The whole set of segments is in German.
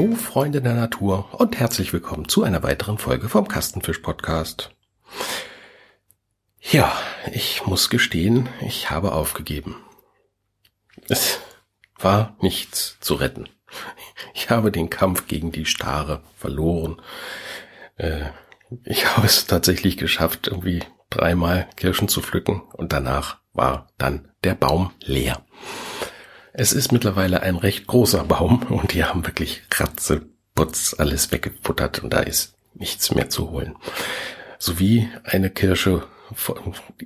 Hallo Freunde der Natur und herzlich willkommen zu einer weiteren Folge vom Kastenfisch Podcast. Ja, ich muss gestehen, ich habe aufgegeben. Es war nichts zu retten. Ich habe den Kampf gegen die Stare verloren. Äh, ich habe es tatsächlich geschafft, irgendwie dreimal Kirschen zu pflücken und danach war dann der Baum leer. Es ist mittlerweile ein recht großer Baum und die haben wirklich Ratzeputz alles weggefuttert und da ist nichts mehr zu holen. Sowie eine Kirsche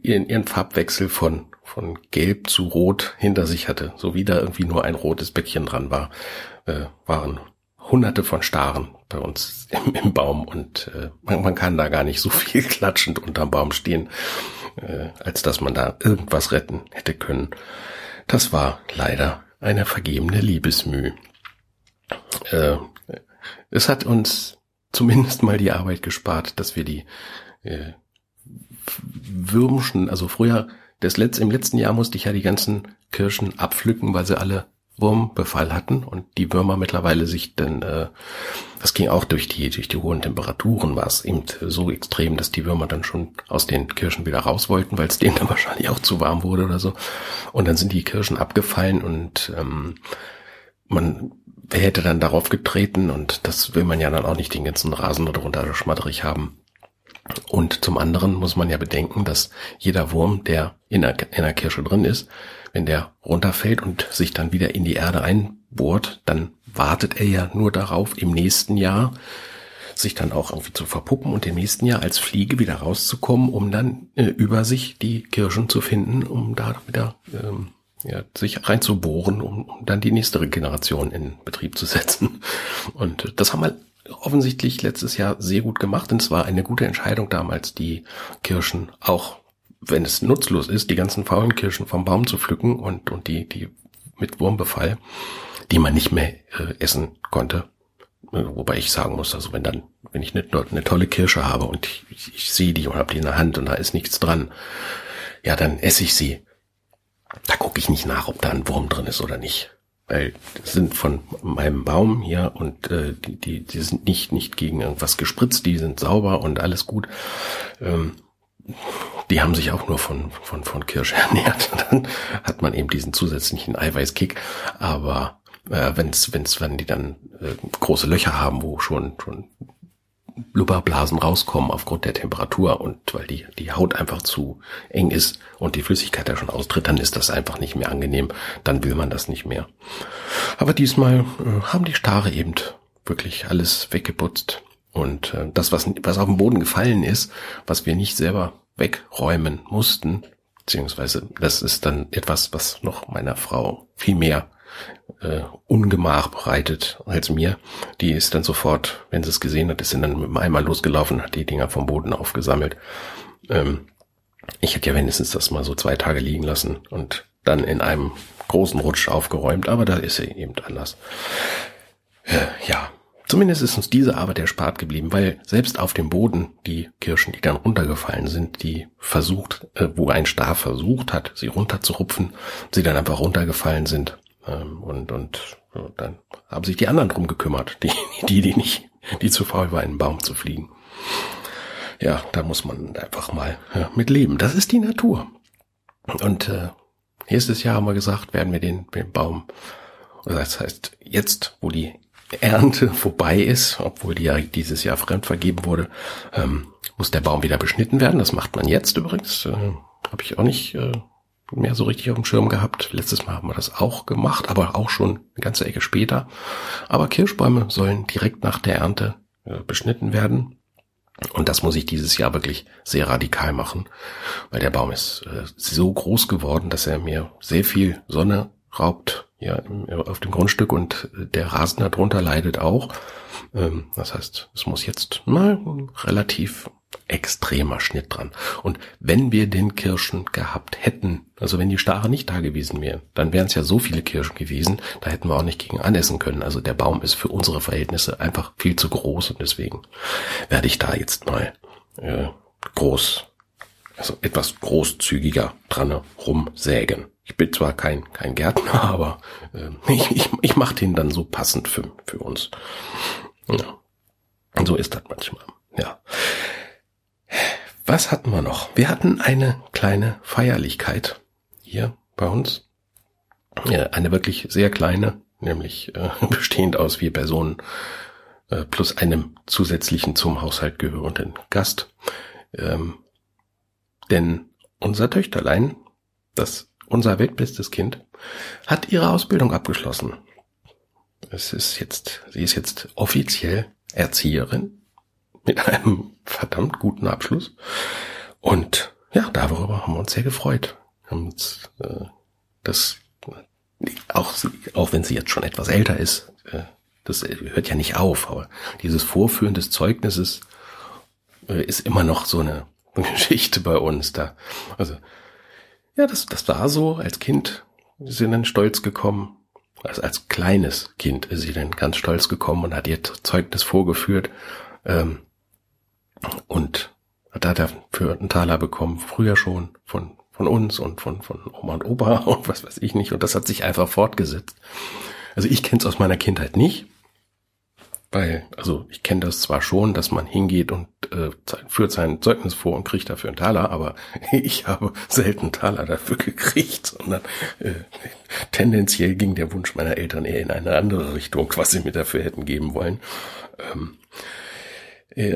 ihren, ihren Farbwechsel von, von gelb zu rot hinter sich hatte, sowie da irgendwie nur ein rotes Bäckchen dran war, äh, waren hunderte von Staren bei uns im, im Baum und äh, man, man, kann da gar nicht so viel klatschend unterm Baum stehen, äh, als dass man da irgendwas retten hätte können. Das war leider eine vergebene Liebesmüh. Äh, es hat uns zumindest mal die Arbeit gespart, dass wir die äh, Würmschen, also früher, das letzte, im letzten Jahr musste ich ja die ganzen Kirschen abpflücken, weil sie alle Wurmbefall hatten und die Würmer mittlerweile sich dann, äh, das ging auch durch die, durch die hohen Temperaturen, war es eben so extrem, dass die Würmer dann schon aus den Kirschen wieder raus wollten, weil es denen dann wahrscheinlich auch zu warm wurde oder so. Und dann sind die Kirschen abgefallen und ähm, man hätte dann darauf getreten und das will man ja dann auch nicht den ganzen Rasen darunter schmatterig haben. Und zum anderen muss man ja bedenken, dass jeder Wurm, der in der, in der Kirsche drin ist, wenn der runterfällt und sich dann wieder in die Erde einbohrt, dann wartet er ja nur darauf, im nächsten Jahr sich dann auch irgendwie zu verpuppen und im nächsten Jahr als Fliege wieder rauszukommen, um dann äh, über sich die Kirschen zu finden, um da wieder ähm, ja, sich reinzubohren, um, um dann die nächste Generation in Betrieb zu setzen. Und das haben wir offensichtlich letztes Jahr sehr gut gemacht und es war eine gute Entscheidung damals, die Kirschen auch wenn es nutzlos ist, die ganzen faulen Kirschen vom Baum zu pflücken und, und die, die mit Wurmbefall, die man nicht mehr äh, essen konnte. Wobei ich sagen muss, also wenn dann, wenn ich eine, eine tolle Kirsche habe und ich, ich, ich sehe die und habe die in der Hand und da ist nichts dran, ja, dann esse ich sie. Da gucke ich nicht nach, ob da ein Wurm drin ist oder nicht. Weil das sind von meinem Baum hier und äh, die, die, die sind nicht, nicht gegen irgendwas gespritzt, die sind sauber und alles gut. Ähm, die haben sich auch nur von, von, von Kirsche ernährt. Dann hat man eben diesen zusätzlichen Eiweißkick. Aber äh, wenn's, wenn's, wenn die dann äh, große Löcher haben, wo schon, schon Blubberblasen rauskommen aufgrund der Temperatur und weil die, die Haut einfach zu eng ist und die Flüssigkeit da schon austritt, dann ist das einfach nicht mehr angenehm. Dann will man das nicht mehr. Aber diesmal äh, haben die Stare eben wirklich alles weggeputzt. Und äh, das, was, was auf dem Boden gefallen ist, was wir nicht selber wegräumen mussten, beziehungsweise das ist dann etwas, was noch meiner Frau viel mehr äh, Ungemach bereitet als mir. Die ist dann sofort, wenn sie es gesehen hat, ist sie dann mit dem Eimer losgelaufen, hat die Dinger vom Boden aufgesammelt. Ähm, ich hätte ja wenigstens das mal so zwei Tage liegen lassen und dann in einem großen Rutsch aufgeräumt, aber da ist sie eben anders. Äh, ja, Zumindest ist uns diese Arbeit erspart geblieben, weil selbst auf dem Boden die Kirschen, die dann runtergefallen sind, die versucht, äh, wo ein Star versucht hat, sie runterzurupfen, sie dann einfach runtergefallen sind. Ähm, und und dann haben sich die anderen drum gekümmert, die, die, die nicht, die zu faul war, in den Baum zu fliegen. Ja, da muss man einfach mal mit leben. Das ist die Natur. Und äh, nächstes Jahr haben wir gesagt, werden wir den, den Baum, das heißt jetzt, wo die Ernte vorbei ist, obwohl die ja dieses Jahr fremd vergeben wurde, ähm, muss der Baum wieder beschnitten werden. Das macht man jetzt übrigens. Äh, Habe ich auch nicht äh, mehr so richtig auf dem Schirm gehabt. Letztes Mal haben wir das auch gemacht, aber auch schon eine ganze Ecke später. Aber Kirschbäume sollen direkt nach der Ernte äh, beschnitten werden. Und das muss ich dieses Jahr wirklich sehr radikal machen, weil der Baum ist äh, so groß geworden, dass er mir sehr viel Sonne raubt ja, auf dem Grundstück und der Rasen darunter leidet auch. Ähm, das heißt, es muss jetzt mal relativ extremer Schnitt dran. Und wenn wir den Kirschen gehabt hätten, also wenn die Stare nicht da gewesen wären, dann wären es ja so viele Kirschen gewesen, da hätten wir auch nicht gegen anessen können. Also der Baum ist für unsere Verhältnisse einfach viel zu groß und deswegen werde ich da jetzt mal äh, groß, also etwas großzügiger dran rumsägen. ich bin zwar kein, kein Gärtner, aber äh, ich, ich, ich mache den dann so passend für, für uns. Ja. Und so ist das manchmal. Ja. Was hatten wir noch? Wir hatten eine kleine Feierlichkeit hier bei uns. Ja, eine wirklich sehr kleine, nämlich äh, bestehend aus vier Personen äh, plus einem zusätzlichen zum Haushalt gehörenden Gast. Ähm, denn unser Töchterlein, das unser weltbestes Kind, hat ihre Ausbildung abgeschlossen. Es ist jetzt, sie ist jetzt offiziell Erzieherin mit einem verdammt guten Abschluss. Und ja, darüber haben wir uns sehr gefreut. Haben uns äh, das auch, auch wenn sie jetzt schon etwas älter ist, äh, das hört ja nicht auf, aber dieses Vorführen des Zeugnisses äh, ist immer noch so eine Geschichte bei uns da. Also, ja, das, das war so als Kind. Sind dann stolz gekommen. Also als kleines Kind ist sie dann ganz stolz gekommen und hat ihr Zeugnis vorgeführt. Ähm, und hat da dafür einen Taler bekommen, früher schon von, von uns und von, von Oma und Opa und was weiß ich nicht. Und das hat sich einfach fortgesetzt. Also ich kenne es aus meiner Kindheit nicht. Weil, also ich kenne das zwar schon, dass man hingeht und äh, führt sein Zeugnis vor und kriegt dafür einen Taler, aber ich habe selten Taler dafür gekriegt, sondern äh, tendenziell ging der Wunsch meiner Eltern eher in eine andere Richtung, was sie mir dafür hätten geben wollen. Ähm, äh,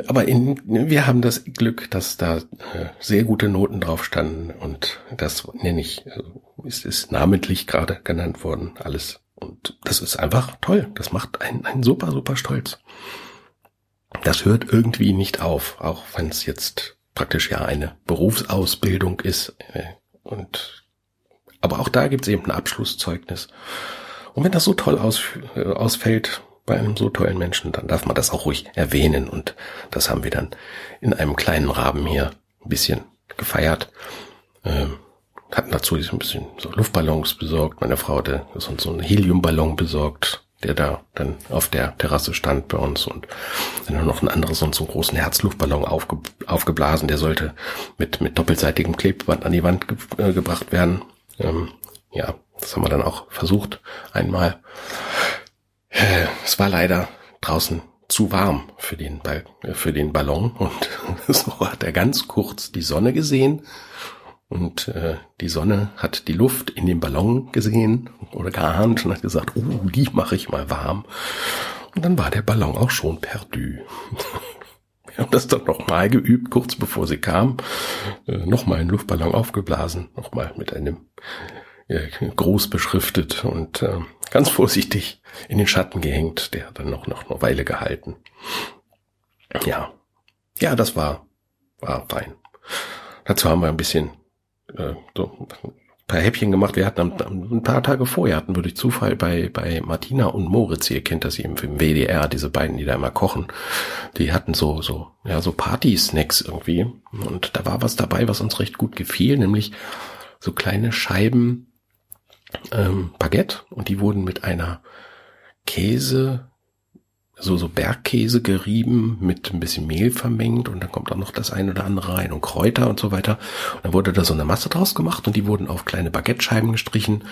aber in, wir haben das Glück, dass da äh, sehr gute Noten drauf standen und das nenne ich, also ist, ist namentlich gerade genannt worden, alles und das ist einfach toll. Das macht einen, einen super, super stolz. Das hört irgendwie nicht auf, auch wenn es jetzt praktisch ja eine Berufsausbildung ist. Äh, und aber auch da gibt es eben ein Abschlusszeugnis. Und wenn das so toll aus, äh, ausfällt bei einem so tollen Menschen, dann darf man das auch ruhig erwähnen. Und das haben wir dann in einem kleinen Rahmen hier ein bisschen gefeiert. Ähm, hatten dazu ein bisschen so Luftballons besorgt. Meine Frau hatte so, so einen Heliumballon besorgt, der da dann auf der Terrasse stand bei uns und dann noch ein anderes und so einen großen Herzluftballon aufge, aufgeblasen. Der sollte mit, mit doppelseitigem Klebeband an die Wand ge, äh, gebracht werden. Ähm, ja, das haben wir dann auch versucht einmal. Äh, es war leider draußen zu warm für den, für den Ballon und so hat er ganz kurz die Sonne gesehen und äh, die Sonne hat die Luft in dem Ballon gesehen oder geahnt und hat gesagt, oh, die mache ich mal warm. Und dann war der Ballon auch schon perdu. Wir haben das dann nochmal geübt, kurz bevor sie kam. Äh, nochmal einen Luftballon aufgeblasen, nochmal mit einem äh, groß beschriftet und äh, ganz vorsichtig in den Schatten gehängt. Der hat dann noch, noch eine Weile gehalten. Ja, ja, das war, war fein. Dazu haben wir ein bisschen äh, so ein paar Häppchen gemacht. Wir hatten ein paar Tage vorher hatten wir durch Zufall bei, bei Martina und Moritz, ihr kennt das eben im WDR, diese beiden, die da immer kochen, die hatten so, so, ja, so Party-Snacks irgendwie. Und da war was dabei, was uns recht gut gefiel, nämlich so kleine Scheiben ähm, Baguette und die wurden mit einer Käse, so, so Bergkäse gerieben, mit ein bisschen Mehl vermengt und dann kommt auch noch das eine oder andere rein und Kräuter und so weiter. Und dann wurde da so eine Masse draus gemacht und die wurden auf kleine Baguette-Scheiben gestrichen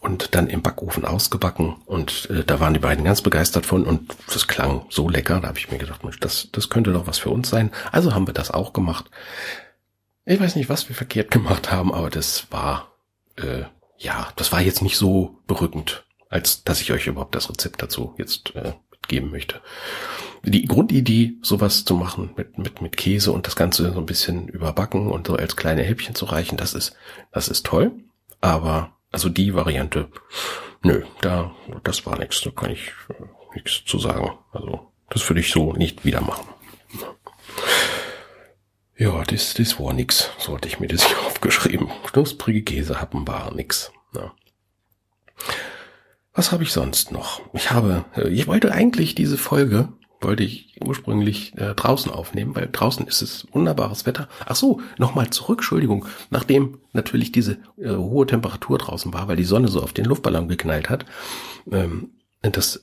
und dann im Backofen ausgebacken und äh, da waren die beiden ganz begeistert von und das klang so lecker, da habe ich mir gedacht, Mensch, das, das könnte doch was für uns sein. Also haben wir das auch gemacht. Ich weiß nicht, was wir verkehrt gemacht haben, aber das war, äh, ja, das war jetzt nicht so berückend, als dass ich euch überhaupt das Rezept dazu jetzt äh, geben möchte. Die Grundidee, sowas zu machen mit, mit, mit Käse und das Ganze so ein bisschen überbacken und so als kleine Häppchen zu reichen, das ist, das ist toll. Aber, also die Variante, nö, da, das war nichts, da kann ich äh, nichts zu sagen. Also, das würde ich so nicht wieder machen. Ja, das, das war nix. So hatte ich mir das hier aufgeschrieben. Knusprige Käsehappen war nix. Ja. Was habe ich sonst noch? Ich habe, äh, ich wollte eigentlich diese Folge, wollte ich ursprünglich äh, draußen aufnehmen, weil draußen ist es wunderbares Wetter. Ach so, nochmal zurück, Entschuldigung. Nachdem natürlich diese äh, hohe Temperatur draußen war, weil die Sonne so auf den Luftballon geknallt hat, ähm, das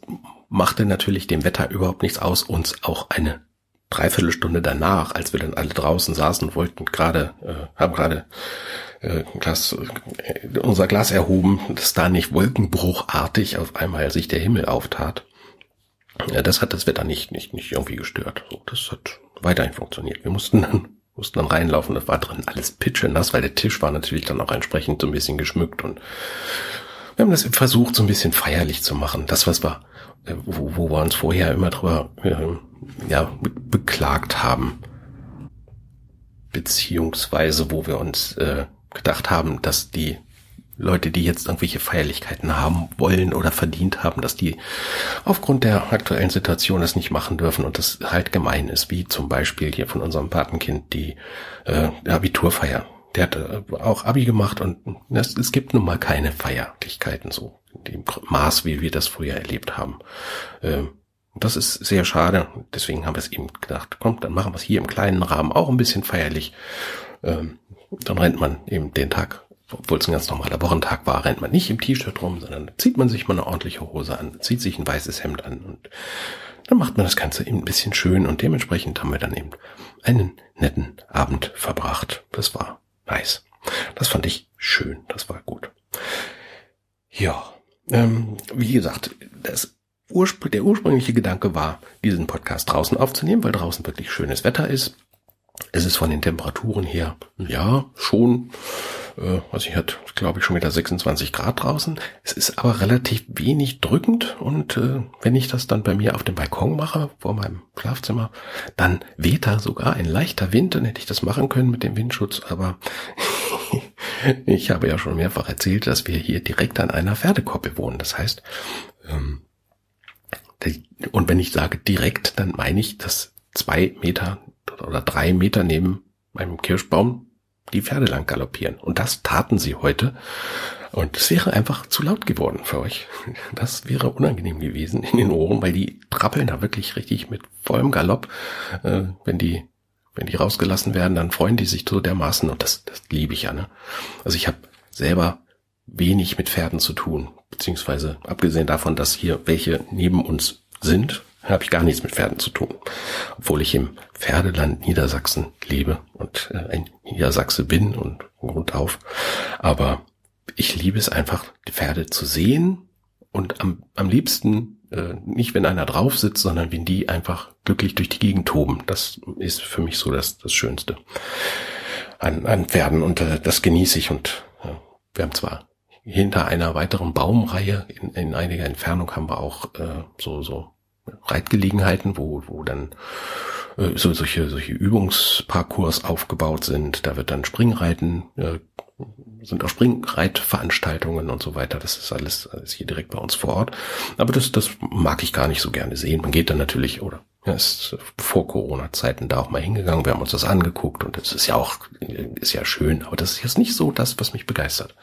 machte natürlich dem Wetter überhaupt nichts aus, uns auch eine Dreiviertelstunde danach, als wir dann alle draußen saßen, wollten gerade, äh, haben gerade äh, Glas, äh, unser Glas erhoben, dass da nicht wolkenbruchartig auf einmal sich der Himmel auftat. Ja, das hat das Wetter nicht, nicht, nicht irgendwie gestört. So, das hat weiterhin funktioniert. Wir mussten dann, mussten dann reinlaufen, das war drin alles pitschenass, weil der Tisch war natürlich dann auch entsprechend so ein bisschen geschmückt und wir haben das versucht, so ein bisschen feierlich zu machen. Das, was wir, äh, wo, wo wir uns vorher immer drüber, äh, ja, beklagt haben. Beziehungsweise, wo wir uns äh, gedacht haben, dass die Leute, die jetzt irgendwelche Feierlichkeiten haben wollen oder verdient haben, dass die aufgrund der aktuellen Situation das nicht machen dürfen und das halt gemein ist, wie zum Beispiel hier von unserem Patenkind die äh, Abiturfeier. Der hat äh, auch Abi gemacht und es, es gibt nun mal keine Feierlichkeiten so in dem Maß, wie wir das früher erlebt haben. Ähm, das ist sehr schade. Deswegen haben wir es eben gedacht, komm, dann machen wir es hier im kleinen Rahmen auch ein bisschen feierlich. Ähm, dann rennt man eben den Tag obwohl es ein ganz normaler Wochentag war, rennt man nicht im T-Shirt rum, sondern zieht man sich mal eine ordentliche Hose an, zieht sich ein weißes Hemd an und dann macht man das Ganze eben ein bisschen schön und dementsprechend haben wir dann eben einen netten Abend verbracht. Das war nice. Das fand ich schön, das war gut. Ja, ähm, wie gesagt, das Urspr der ursprüngliche Gedanke war, diesen Podcast draußen aufzunehmen, weil draußen wirklich schönes Wetter ist. Es ist von den Temperaturen her, ja, schon äh, also ich hatte, glaube ich, schon wieder 26 Grad draußen. Es ist aber relativ wenig drückend und äh, wenn ich das dann bei mir auf dem Balkon mache, vor meinem Schlafzimmer, dann weht da sogar ein leichter Wind, dann hätte ich das machen können mit dem Windschutz, aber ich habe ja schon mehrfach erzählt, dass wir hier direkt an einer Pferdekoppel wohnen. Das heißt, ähm, und wenn ich sage direkt, dann meine ich, dass zwei Meter oder drei Meter neben meinem Kirschbaum die Pferde lang galoppieren. Und das taten sie heute. Und es wäre einfach zu laut geworden für euch. Das wäre unangenehm gewesen in den Ohren, weil die trappeln da wirklich richtig mit vollem Galopp. Äh, wenn die, wenn die rausgelassen werden, dann freuen die sich so dermaßen und das, das liebe ich ja. Ne? Also ich habe selber wenig mit Pferden zu tun, beziehungsweise abgesehen davon, dass hier welche neben uns sind, habe ich gar nichts mit Pferden zu tun. Obwohl ich im Pferdeland Niedersachsen lebe und äh, ein Niedersachse bin und Grund auf. Aber ich liebe es einfach, die Pferde zu sehen und am, am liebsten äh, nicht, wenn einer drauf sitzt, sondern wenn die einfach glücklich durch die Gegend toben. Das ist für mich so das, das Schönste an, an Pferden und äh, das genieße ich und äh, wir haben zwar hinter einer weiteren Baumreihe in, in einiger Entfernung haben wir auch äh, so so Reitgelegenheiten, wo, wo dann äh, so solche, solche Übungsparcours aufgebaut sind. Da wird dann Springreiten, äh, sind auch Springreitveranstaltungen und so weiter. Das ist alles, alles hier direkt bei uns vor Ort. Aber das, das mag ich gar nicht so gerne sehen. Man geht dann natürlich, oder ja, ist vor Corona-Zeiten da auch mal hingegangen. Wir haben uns das angeguckt und es ist ja auch, ist ja schön. Aber das ist jetzt nicht so das, was mich begeistert.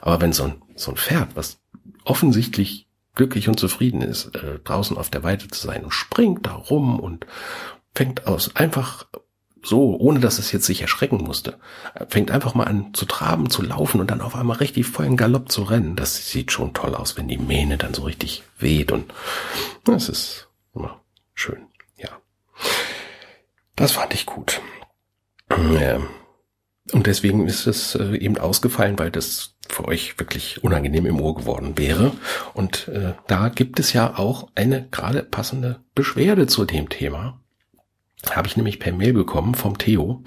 Aber wenn so ein, so ein Pferd, was offensichtlich glücklich und zufrieden ist, äh, draußen auf der Weide zu sein und springt da rum und fängt aus einfach so, ohne dass es jetzt sich erschrecken musste, fängt einfach mal an zu traben, zu laufen und dann auf einmal richtig vollen Galopp zu rennen. Das sieht schon toll aus, wenn die Mähne dann so richtig weht und das ist immer schön. Das fand ich gut. Ja. Und deswegen ist es äh, eben ausgefallen, weil das für euch wirklich unangenehm im Ohr geworden wäre. Und äh, da gibt es ja auch eine gerade passende Beschwerde zu dem Thema. Habe ich nämlich per Mail bekommen vom Theo,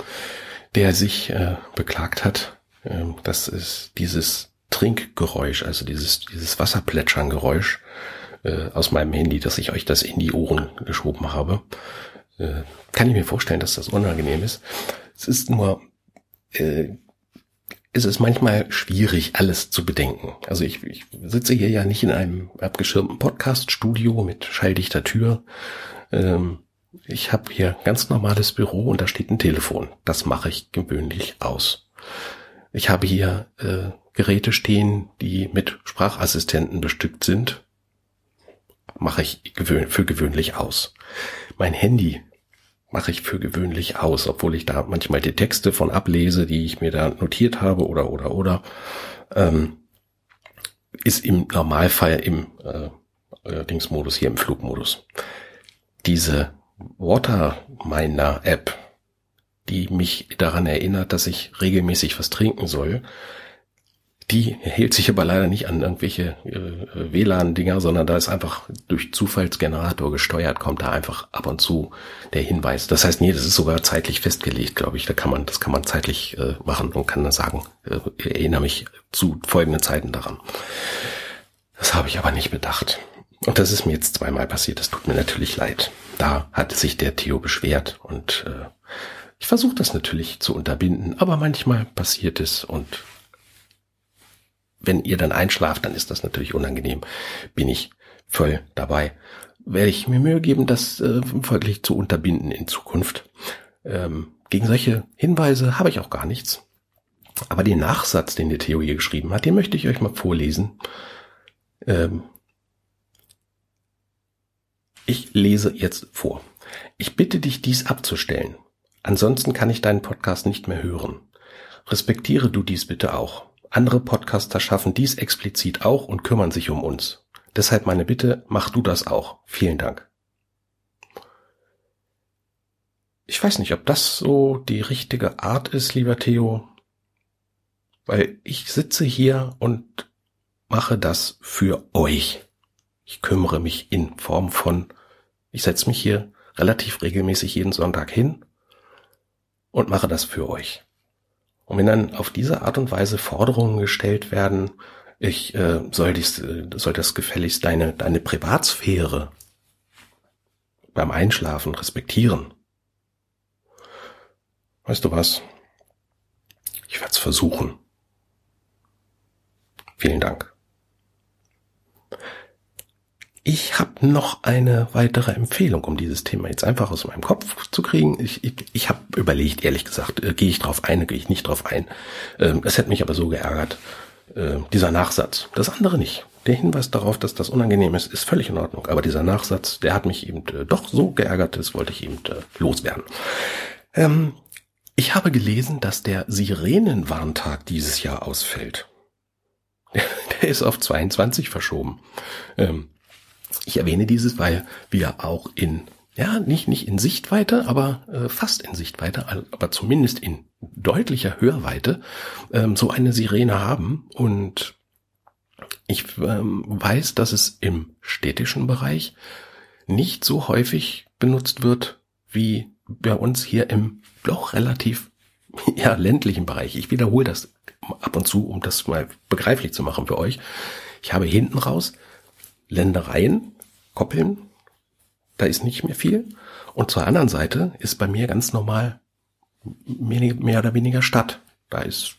der sich äh, beklagt hat, äh, dass es dieses Trinkgeräusch, also dieses, dieses Wasserplätscherngeräusch äh, aus meinem Handy, dass ich euch das in die Ohren geschoben habe. Äh, kann ich mir vorstellen, dass das unangenehm ist. Es ist nur äh, ist es manchmal schwierig, alles zu bedenken. Also ich, ich sitze hier ja nicht in einem abgeschirmten Podcast-Studio mit schalldichter Tür. Ähm, ich habe hier ganz normales Büro und da steht ein Telefon. Das mache ich gewöhnlich aus. Ich habe hier äh, Geräte stehen, die mit Sprachassistenten bestückt sind. Mache ich gewöhn für gewöhnlich aus. Mein Handy mache ich für gewöhnlich aus, obwohl ich da manchmal die Texte von ablese, die ich mir da notiert habe oder oder oder ähm, ist im Normalfall im äh, Dingsmodus hier im Flugmodus. Diese Waterminer App, die mich daran erinnert, dass ich regelmäßig was trinken soll. Die hält sich aber leider nicht an irgendwelche äh, WLAN-Dinger, sondern da ist einfach durch Zufallsgenerator gesteuert, kommt da einfach ab und zu der Hinweis. Das heißt, nee, das ist sogar zeitlich festgelegt, glaube ich. Da kann man, das kann man zeitlich äh, machen und kann dann sagen, äh, erinnere mich zu folgenden Zeiten daran. Das habe ich aber nicht bedacht. Und das ist mir jetzt zweimal passiert. Das tut mir natürlich leid. Da hat sich der Theo beschwert und äh, ich versuche das natürlich zu unterbinden, aber manchmal passiert es und wenn ihr dann einschlaft, dann ist das natürlich unangenehm. Bin ich voll dabei. Werde ich mir Mühe geben, das äh, folglich zu unterbinden in Zukunft. Ähm, gegen solche Hinweise habe ich auch gar nichts. Aber den Nachsatz, den der Theo hier geschrieben hat, den möchte ich euch mal vorlesen. Ähm, ich lese jetzt vor. Ich bitte dich, dies abzustellen. Ansonsten kann ich deinen Podcast nicht mehr hören. Respektiere du dies bitte auch. Andere Podcaster schaffen dies explizit auch und kümmern sich um uns. Deshalb meine Bitte, mach du das auch. Vielen Dank. Ich weiß nicht, ob das so die richtige Art ist, lieber Theo, weil ich sitze hier und mache das für euch. Ich kümmere mich in Form von, ich setze mich hier relativ regelmäßig jeden Sonntag hin und mache das für euch. Und wenn dann auf diese Art und Weise Forderungen gestellt werden, ich äh, soll, dies, äh, soll das gefälligst deine, deine Privatsphäre beim Einschlafen respektieren. Weißt du was? Ich werde es versuchen. Vielen Dank. Ich habe noch eine weitere Empfehlung, um dieses Thema jetzt einfach aus meinem Kopf zu kriegen. Ich, ich, ich habe überlegt, ehrlich gesagt, äh, gehe ich drauf ein, gehe ich nicht drauf ein. Ähm, es hätte mich aber so geärgert, äh, dieser Nachsatz. Das andere nicht. Der Hinweis darauf, dass das unangenehm ist, ist völlig in Ordnung. Aber dieser Nachsatz, der hat mich eben äh, doch so geärgert, das wollte ich eben äh, loswerden. Ähm, ich habe gelesen, dass der Sirenenwarntag dieses Jahr ausfällt. Der ist auf 22 verschoben. Ähm, ich erwähne dieses, weil wir auch in, ja, nicht, nicht in Sichtweite, aber äh, fast in Sichtweite, aber zumindest in deutlicher Hörweite ähm, so eine Sirene haben. Und ich ähm, weiß, dass es im städtischen Bereich nicht so häufig benutzt wird wie bei uns hier im doch relativ ja, ländlichen Bereich. Ich wiederhole das ab und zu, um das mal begreiflich zu machen für euch. Ich habe hinten raus Ländereien, Koppeln, da ist nicht mehr viel. Und zur anderen Seite ist bei mir ganz normal mehr oder weniger Stadt. Da ist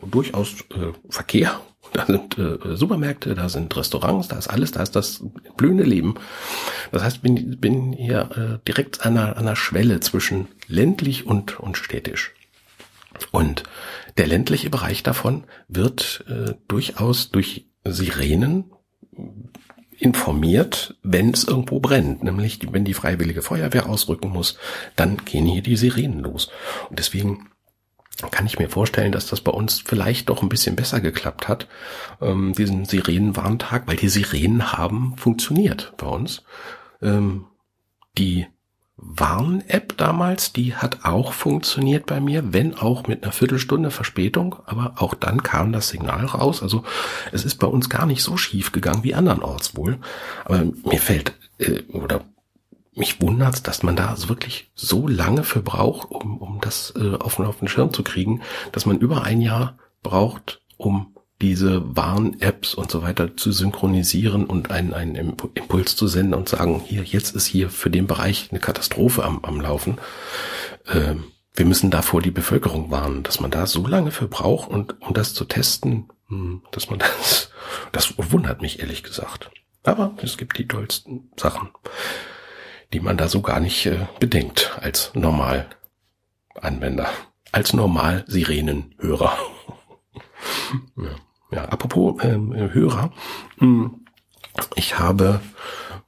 durchaus äh, Verkehr, da sind äh, Supermärkte, da sind Restaurants, da ist alles, da ist das blühende Leben. Das heißt, bin, bin hier äh, direkt an einer, einer Schwelle zwischen ländlich und, und städtisch. Und der ländliche Bereich davon wird äh, durchaus durch Sirenen informiert, wenn es irgendwo brennt. Nämlich, wenn die freiwillige Feuerwehr ausrücken muss, dann gehen hier die Sirenen los. Und deswegen kann ich mir vorstellen, dass das bei uns vielleicht doch ein bisschen besser geklappt hat, ähm, diesen Sirenenwarntag, weil die Sirenen haben funktioniert bei uns. Ähm, die Warn-App damals, die hat auch funktioniert bei mir, wenn auch mit einer Viertelstunde Verspätung, aber auch dann kam das Signal raus. Also es ist bei uns gar nicht so schief gegangen wie andernorts wohl. Aber mir fällt, äh, oder mich wundert's, dass man da wirklich so lange für braucht, um, um das äh, auf, auf den Schirm zu kriegen, dass man über ein Jahr braucht, um diese Warn-Apps und so weiter zu synchronisieren und einen, einen Impuls zu senden und sagen, hier, jetzt ist hier für den Bereich eine Katastrophe am, am Laufen. Ähm, wir müssen davor die Bevölkerung warnen, dass man da so lange für braucht und um das zu testen, hm, dass man das, das wundert mich ehrlich gesagt. Aber es gibt die tollsten Sachen, die man da so gar nicht äh, bedenkt als Normalanwender, als Normal-Sirenenhörer. ja. Ja, apropos ähm, Hörer. Hm, ich habe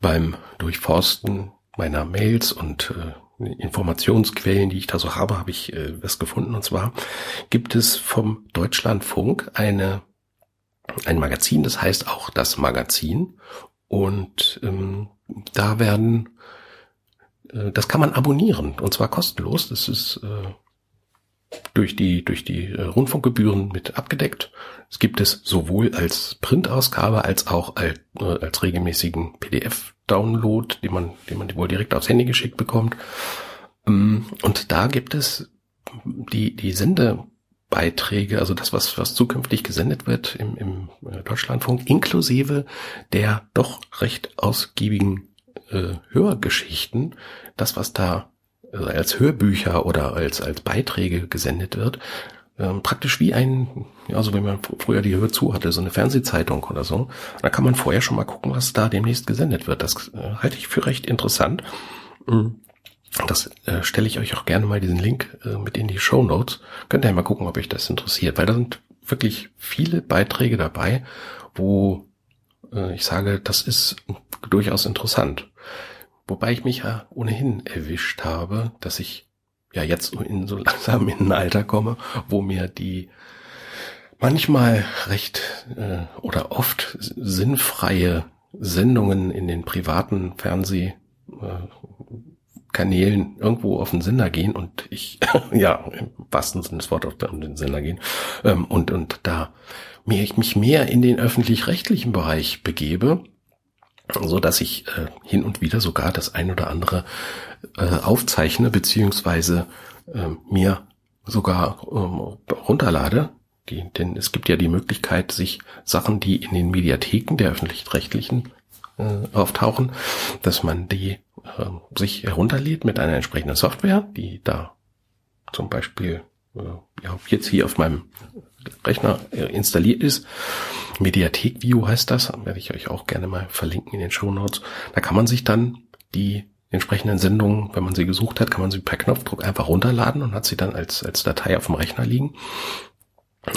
beim Durchforsten meiner Mails und äh, Informationsquellen, die ich da so habe, habe ich äh, was gefunden. Und zwar gibt es vom Deutschlandfunk eine ein Magazin, das heißt auch das Magazin. Und ähm, da werden äh, das kann man abonnieren und zwar kostenlos. Das ist äh, durch die, durch die äh, Rundfunkgebühren mit abgedeckt. Es gibt es sowohl als Printausgabe als auch als, äh, als regelmäßigen PDF-Download, den man, den man wohl direkt aufs Handy geschickt bekommt. Ähm, und da gibt es die, die Sendebeiträge, also das, was, was zukünftig gesendet wird im, im äh, Deutschlandfunk, inklusive der doch recht ausgiebigen äh, Hörgeschichten, das, was da also als Hörbücher oder als, als Beiträge gesendet wird, ähm, praktisch wie ein, ja, so wie man früher die Hör zu hatte, so eine Fernsehzeitung oder so. Da kann man vorher schon mal gucken, was da demnächst gesendet wird. Das äh, halte ich für recht interessant. Mhm. Das äh, stelle ich euch auch gerne mal diesen Link äh, mit in die Show Notes. Könnt ihr ja mal gucken, ob euch das interessiert, weil da sind wirklich viele Beiträge dabei, wo äh, ich sage, das ist durchaus interessant. Wobei ich mich ja ohnehin erwischt habe, dass ich ja jetzt in so langsam in ein Alter komme, wo mir die manchmal recht äh, oder oft sinnfreie Sendungen in den privaten Fernsehkanälen irgendwo auf den Sender gehen und ich, ja, im wahrsten Sinne des Wortes auf den Sender gehen, ähm, und, und da mir ich mich mehr in den öffentlich-rechtlichen Bereich begebe, so dass ich äh, hin und wieder sogar das ein oder andere äh, aufzeichne beziehungsweise äh, mir sogar ähm, runterlade. Die, denn es gibt ja die Möglichkeit, sich Sachen, die in den Mediatheken der öffentlich-rechtlichen äh, auftauchen, dass man die äh, sich herunterlädt mit einer entsprechenden Software, die da zum Beispiel äh, ja, jetzt hier auf meinem Rechner äh, installiert ist. Mediathek View heißt das, werde ich euch auch gerne mal verlinken in den Show Notes. Da kann man sich dann die entsprechenden Sendungen, wenn man sie gesucht hat, kann man sie per Knopfdruck einfach runterladen und hat sie dann als, als Datei auf dem Rechner liegen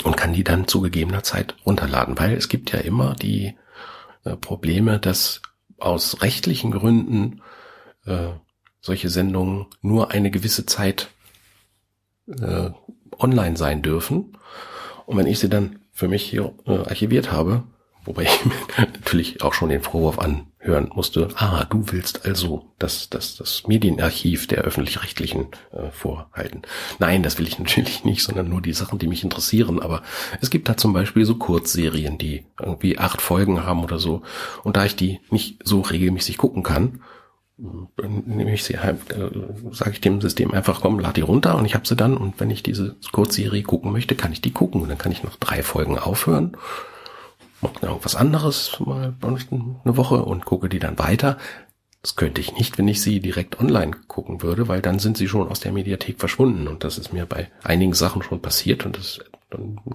und kann die dann zu gegebener Zeit runterladen, weil es gibt ja immer die äh, Probleme, dass aus rechtlichen Gründen äh, solche Sendungen nur eine gewisse Zeit äh, online sein dürfen. Und wenn ich sie dann für mich hier äh, archiviert habe, wobei ich natürlich auch schon den Vorwurf anhören musste, ah, du willst also das, das, das Medienarchiv der öffentlich-rechtlichen äh, vorhalten. Nein, das will ich natürlich nicht, sondern nur die Sachen, die mich interessieren. Aber es gibt da zum Beispiel so Kurzserien, die irgendwie acht Folgen haben oder so. Und da ich die nicht so regelmäßig gucken kann, nehme ich sie halt, äh, sage ich dem System einfach, komm, lad die runter und ich habe sie dann. Und wenn ich diese Kurzserie gucken möchte, kann ich die gucken. Und dann kann ich noch drei Folgen aufhören, mache irgendwas anderes mal eine Woche und gucke die dann weiter. Das könnte ich nicht, wenn ich sie direkt online gucken würde, weil dann sind sie schon aus der Mediathek verschwunden. Und das ist mir bei einigen Sachen schon passiert. Und das,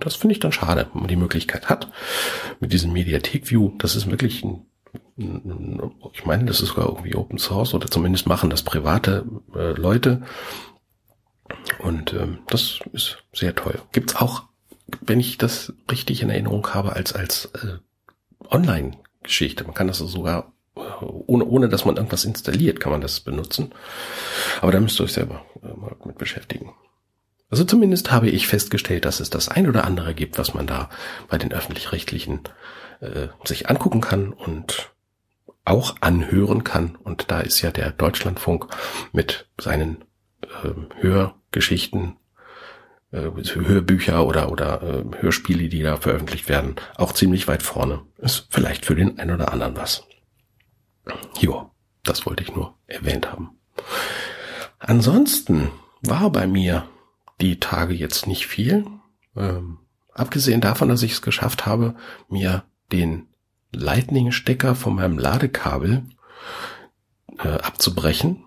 das finde ich dann schade, wenn man die Möglichkeit hat mit diesem Mediathek View. Das ist wirklich ein ich meine, das ist sogar irgendwie Open Source oder zumindest machen das private äh, Leute. Und ähm, das ist sehr toll. Gibt's auch, wenn ich das richtig in Erinnerung habe, als als äh, Online-Geschichte. Man kann das sogar äh, ohne ohne dass man irgendwas installiert, kann man das benutzen. Aber da müsst ihr euch selber äh, mal mit beschäftigen. Also zumindest habe ich festgestellt, dass es das ein oder andere gibt, was man da bei den öffentlich-rechtlichen äh, sich angucken kann und auch anhören kann. Und da ist ja der Deutschlandfunk mit seinen äh, Hörgeschichten, äh, Hörbücher oder, oder äh, Hörspiele, die da veröffentlicht werden, auch ziemlich weit vorne. Ist vielleicht für den einen oder anderen was. Jo, das wollte ich nur erwähnt haben. Ansonsten war bei mir die Tage jetzt nicht viel. Ähm, abgesehen davon, dass ich es geschafft habe, mir den Lightning-Stecker von meinem Ladekabel äh, abzubrechen.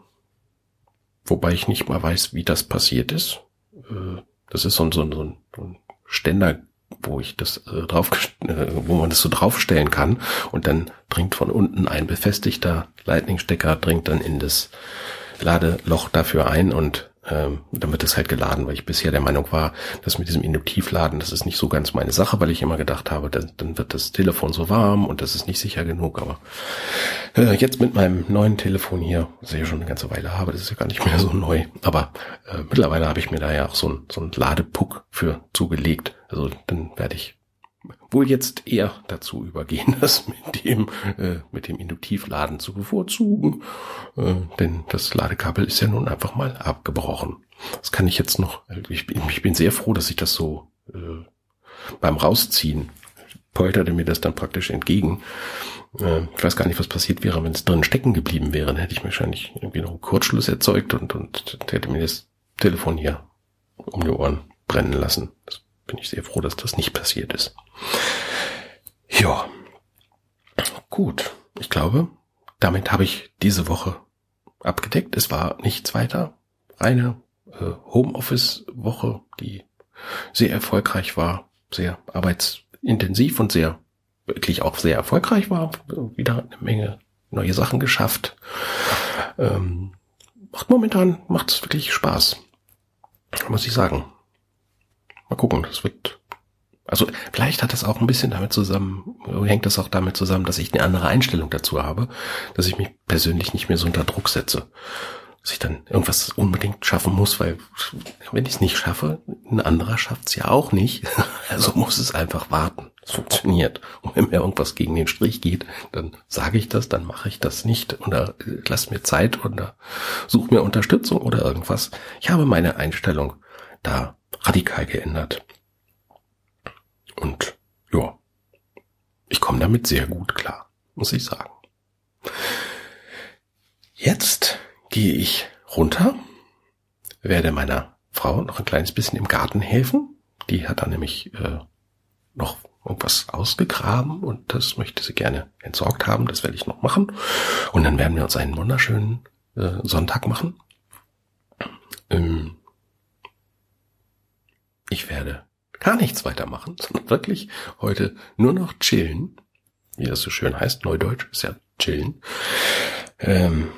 Wobei ich nicht mal weiß, wie das passiert ist. Äh, das ist so ein, so ein, so ein Ständer, wo ich das äh, drauf, äh, wo man das so draufstellen kann und dann dringt von unten ein befestigter Lightning-Stecker dringt dann in das Ladeloch dafür ein und ähm, dann wird es halt geladen, weil ich bisher der Meinung war, dass mit diesem Induktivladen, das ist nicht so ganz meine Sache, weil ich immer gedacht habe, dann, dann wird das Telefon so warm und das ist nicht sicher genug. Aber äh, jetzt mit meinem neuen Telefon hier, das ich ja schon eine ganze Weile habe, das ist ja gar nicht mehr so neu, aber äh, mittlerweile habe ich mir da ja auch so ein, so ein Ladepuck für zugelegt. Also dann werde ich wohl jetzt eher dazu übergehen, das mit dem, äh, mit dem Induktivladen zu bevorzugen. Äh, denn das Ladekabel ist ja nun einfach mal abgebrochen. Das kann ich jetzt noch, ich bin, ich bin sehr froh, dass ich das so äh, beim Rausziehen polterte mir das dann praktisch entgegen. Äh, ich weiß gar nicht, was passiert wäre, wenn es drin stecken geblieben wäre. Dann hätte ich wahrscheinlich irgendwie noch einen Kurzschluss erzeugt und, und hätte mir das Telefon hier um die Ohren brennen lassen. Das bin ich sehr froh, dass das nicht passiert ist. Ja, gut. Ich glaube, damit habe ich diese Woche abgedeckt. Es war nichts weiter. Eine äh, Homeoffice-Woche, die sehr erfolgreich war, sehr arbeitsintensiv und sehr wirklich auch sehr erfolgreich war. Wieder eine Menge neue Sachen geschafft. Ähm, macht momentan macht es wirklich Spaß, muss ich sagen. Mal gucken, das wird. Also vielleicht hat das auch ein bisschen damit zusammen, hängt das auch damit zusammen, dass ich eine andere Einstellung dazu habe, dass ich mich persönlich nicht mehr so unter Druck setze. Dass ich dann irgendwas unbedingt schaffen muss, weil wenn ich es nicht schaffe, ein anderer schafft es ja auch nicht. Also muss es einfach warten. Es funktioniert. Und wenn mir irgendwas gegen den Strich geht, dann sage ich das, dann mache ich das nicht oder lass mir Zeit oder suche mir Unterstützung oder irgendwas. Ich habe meine Einstellung da radikal geändert. Und ja, ich komme damit sehr gut klar, muss ich sagen. Jetzt gehe ich runter, werde meiner Frau noch ein kleines bisschen im Garten helfen. Die hat da nämlich äh, noch irgendwas ausgegraben und das möchte sie gerne entsorgt haben. Das werde ich noch machen. Und dann werden wir uns einen wunderschönen äh, Sonntag machen. Ähm, ich werde gar nichts weitermachen, sondern wirklich heute nur noch chillen. Wie das so schön heißt, Neudeutsch ist ja chillen. Ähm,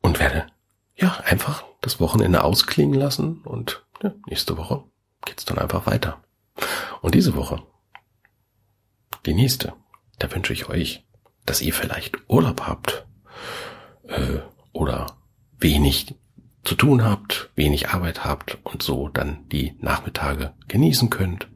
und werde ja einfach das Wochenende ausklingen lassen und ja, nächste Woche geht's dann einfach weiter. Und diese Woche, die nächste, da wünsche ich euch, dass ihr vielleicht Urlaub habt äh, oder wenig zu tun habt, wenig Arbeit habt und so dann die Nachmittage genießen könnt.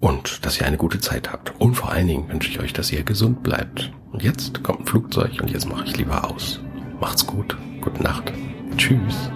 Und dass ihr eine gute Zeit habt. Und vor allen Dingen wünsche ich euch, dass ihr gesund bleibt. Und jetzt kommt ein Flugzeug und jetzt mache ich lieber aus. Macht's gut. Gute Nacht. Tschüss.